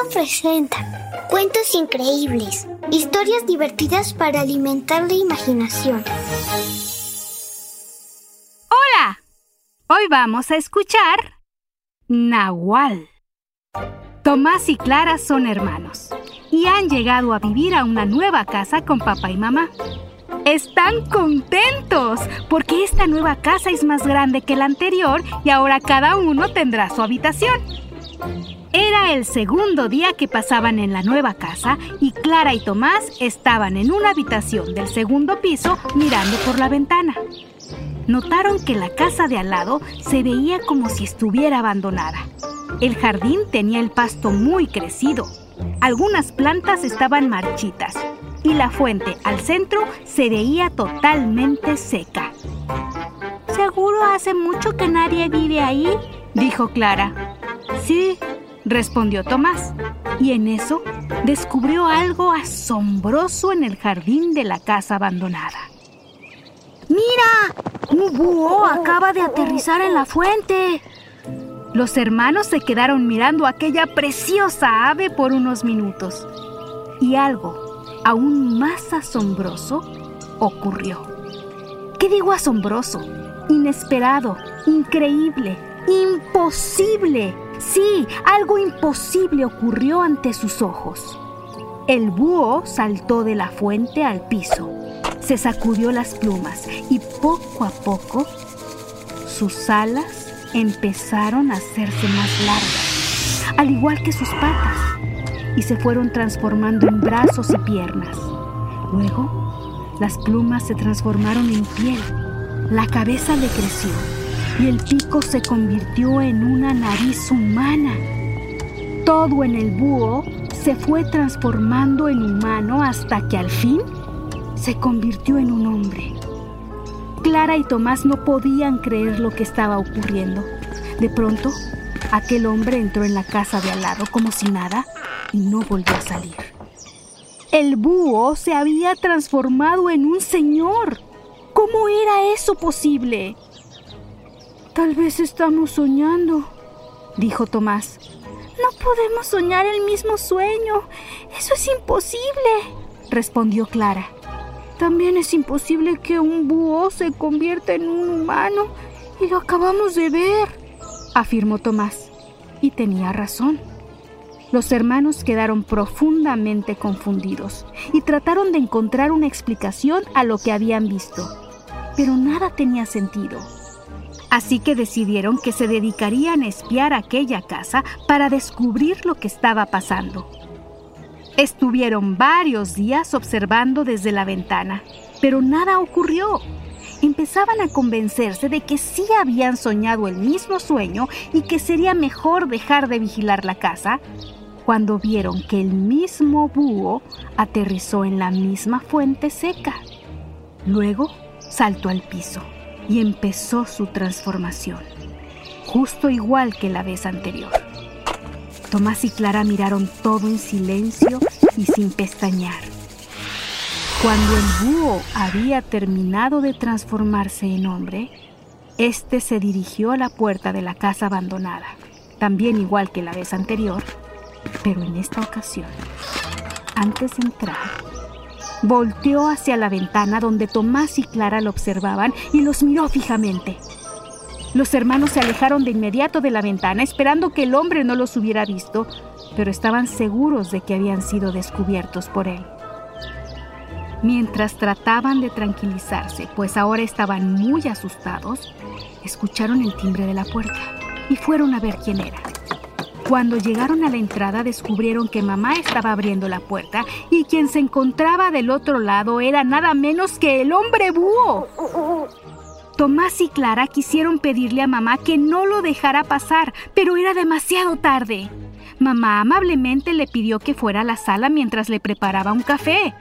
Sonoro presenta cuentos increíbles, historias divertidas para alimentar la imaginación. Hola, hoy vamos a escuchar Nahual. Tomás y Clara son hermanos y han llegado a vivir a una nueva casa con papá y mamá. Están contentos porque esta nueva casa es más grande que la anterior y ahora cada uno tendrá su habitación. Era el segundo día que pasaban en la nueva casa y Clara y Tomás estaban en una habitación del segundo piso mirando por la ventana. Notaron que la casa de al lado se veía como si estuviera abandonada. El jardín tenía el pasto muy crecido. Algunas plantas estaban marchitas y la fuente al centro se veía totalmente seca. ¿Seguro hace mucho que nadie vive ahí? dijo Clara. Sí, respondió Tomás. Y en eso descubrió algo asombroso en el jardín de la casa abandonada. ¡Mira! ¡Un búho acaba de aterrizar en la fuente! Los hermanos se quedaron mirando aquella preciosa ave por unos minutos. Y algo aún más asombroso ocurrió. ¿Qué digo asombroso? Inesperado, increíble, imposible. Sí, algo imposible ocurrió ante sus ojos. El búho saltó de la fuente al piso, se sacudió las plumas y poco a poco sus alas empezaron a hacerse más largas, al igual que sus patas, y se fueron transformando en brazos y piernas. Luego, las plumas se transformaron en piel, la cabeza le creció y el pico se convirtió en una nariz humana. Todo en el búho se fue transformando en humano hasta que al fin se convirtió en un hombre. Clara y Tomás no podían creer lo que estaba ocurriendo. De pronto, aquel hombre entró en la casa de al lado como si nada y no volvió a salir. El búho se había transformado en un señor. ¿Cómo era eso posible? Tal vez estamos soñando, dijo Tomás. No podemos soñar el mismo sueño. Eso es imposible, respondió Clara. También es imposible que un búho se convierta en un humano. Y lo acabamos de ver, afirmó Tomás. Y tenía razón. Los hermanos quedaron profundamente confundidos y trataron de encontrar una explicación a lo que habían visto. Pero nada tenía sentido. Así que decidieron que se dedicarían a espiar aquella casa para descubrir lo que estaba pasando. Estuvieron varios días observando desde la ventana, pero nada ocurrió. Empezaban a convencerse de que sí habían soñado el mismo sueño y que sería mejor dejar de vigilar la casa, cuando vieron que el mismo búho aterrizó en la misma fuente seca. Luego saltó al piso y empezó su transformación, justo igual que la vez anterior. Tomás y Clara miraron todo en silencio y sin pestañear. Cuando el búho había terminado de transformarse en hombre, este se dirigió a la puerta de la casa abandonada, también igual que la vez anterior, pero en esta ocasión, antes de entrar, volteó hacia la ventana donde Tomás y Clara lo observaban y los miró fijamente. Los hermanos se alejaron de inmediato de la ventana esperando que el hombre no los hubiera visto, pero estaban seguros de que habían sido descubiertos por él. Mientras trataban de tranquilizarse, pues ahora estaban muy asustados, escucharon el timbre de la puerta y fueron a ver quién era. Cuando llegaron a la entrada descubrieron que mamá estaba abriendo la puerta y quien se encontraba del otro lado era nada menos que el hombre búho. Tomás y Clara quisieron pedirle a mamá que no lo dejara pasar, pero era demasiado tarde. Mamá amablemente le pidió que fuera a la sala mientras le preparaba un café.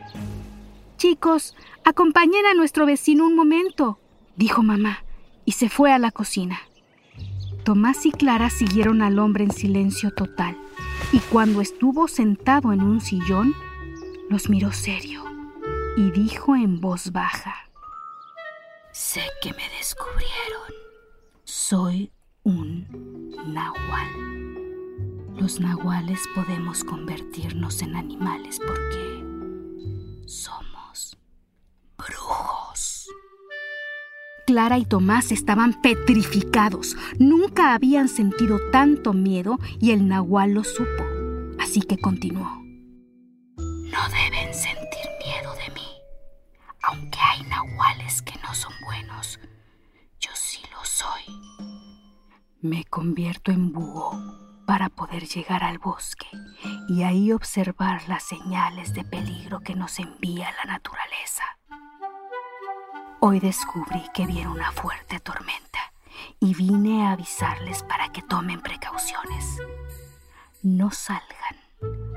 Chicos, acompañen a nuestro vecino un momento, dijo mamá, y se fue a la cocina. Tomás y Clara siguieron al hombre en silencio total, y cuando estuvo sentado en un sillón, los miró serio y dijo en voz baja, Sé que me descubrieron. Soy un nahual. Los nahuales podemos convertirnos en animales porque somos Clara y Tomás estaban petrificados. Nunca habían sentido tanto miedo y el nahual lo supo. Así que continuó. No deben sentir miedo de mí. Aunque hay nahuales que no son buenos, yo sí lo soy. Me convierto en búho para poder llegar al bosque y ahí observar las señales de peligro que nos envía la naturaleza. Hoy descubrí que viene una fuerte tormenta y vine a avisarles para que tomen precauciones. No salgan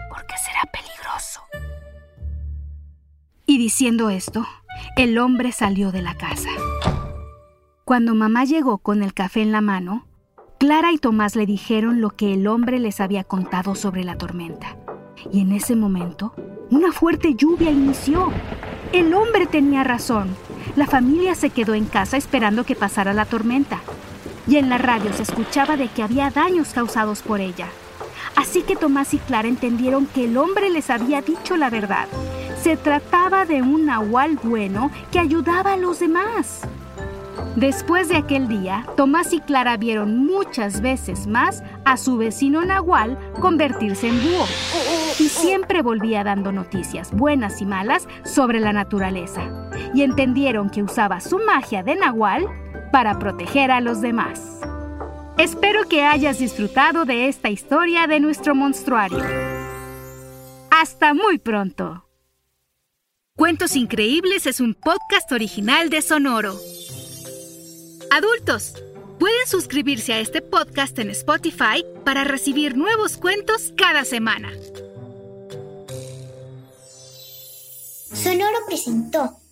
porque será peligroso. Y diciendo esto, el hombre salió de la casa. Cuando mamá llegó con el café en la mano, Clara y Tomás le dijeron lo que el hombre les había contado sobre la tormenta. Y en ese momento, una fuerte lluvia inició. El hombre tenía razón. La familia se quedó en casa esperando que pasara la tormenta. Y en la radio se escuchaba de que había daños causados por ella. Así que Tomás y Clara entendieron que el hombre les había dicho la verdad. Se trataba de un nahual bueno que ayudaba a los demás. Después de aquel día, Tomás y Clara vieron muchas veces más a su vecino Nahual convertirse en búho. Y siempre volvía dando noticias, buenas y malas, sobre la naturaleza. Y entendieron que usaba su magia de Nahual para proteger a los demás. Espero que hayas disfrutado de esta historia de nuestro monstruario. Hasta muy pronto. Cuentos Increíbles es un podcast original de Sonoro. Adultos, pueden suscribirse a este podcast en Spotify para recibir nuevos cuentos cada semana. Sonoro presentó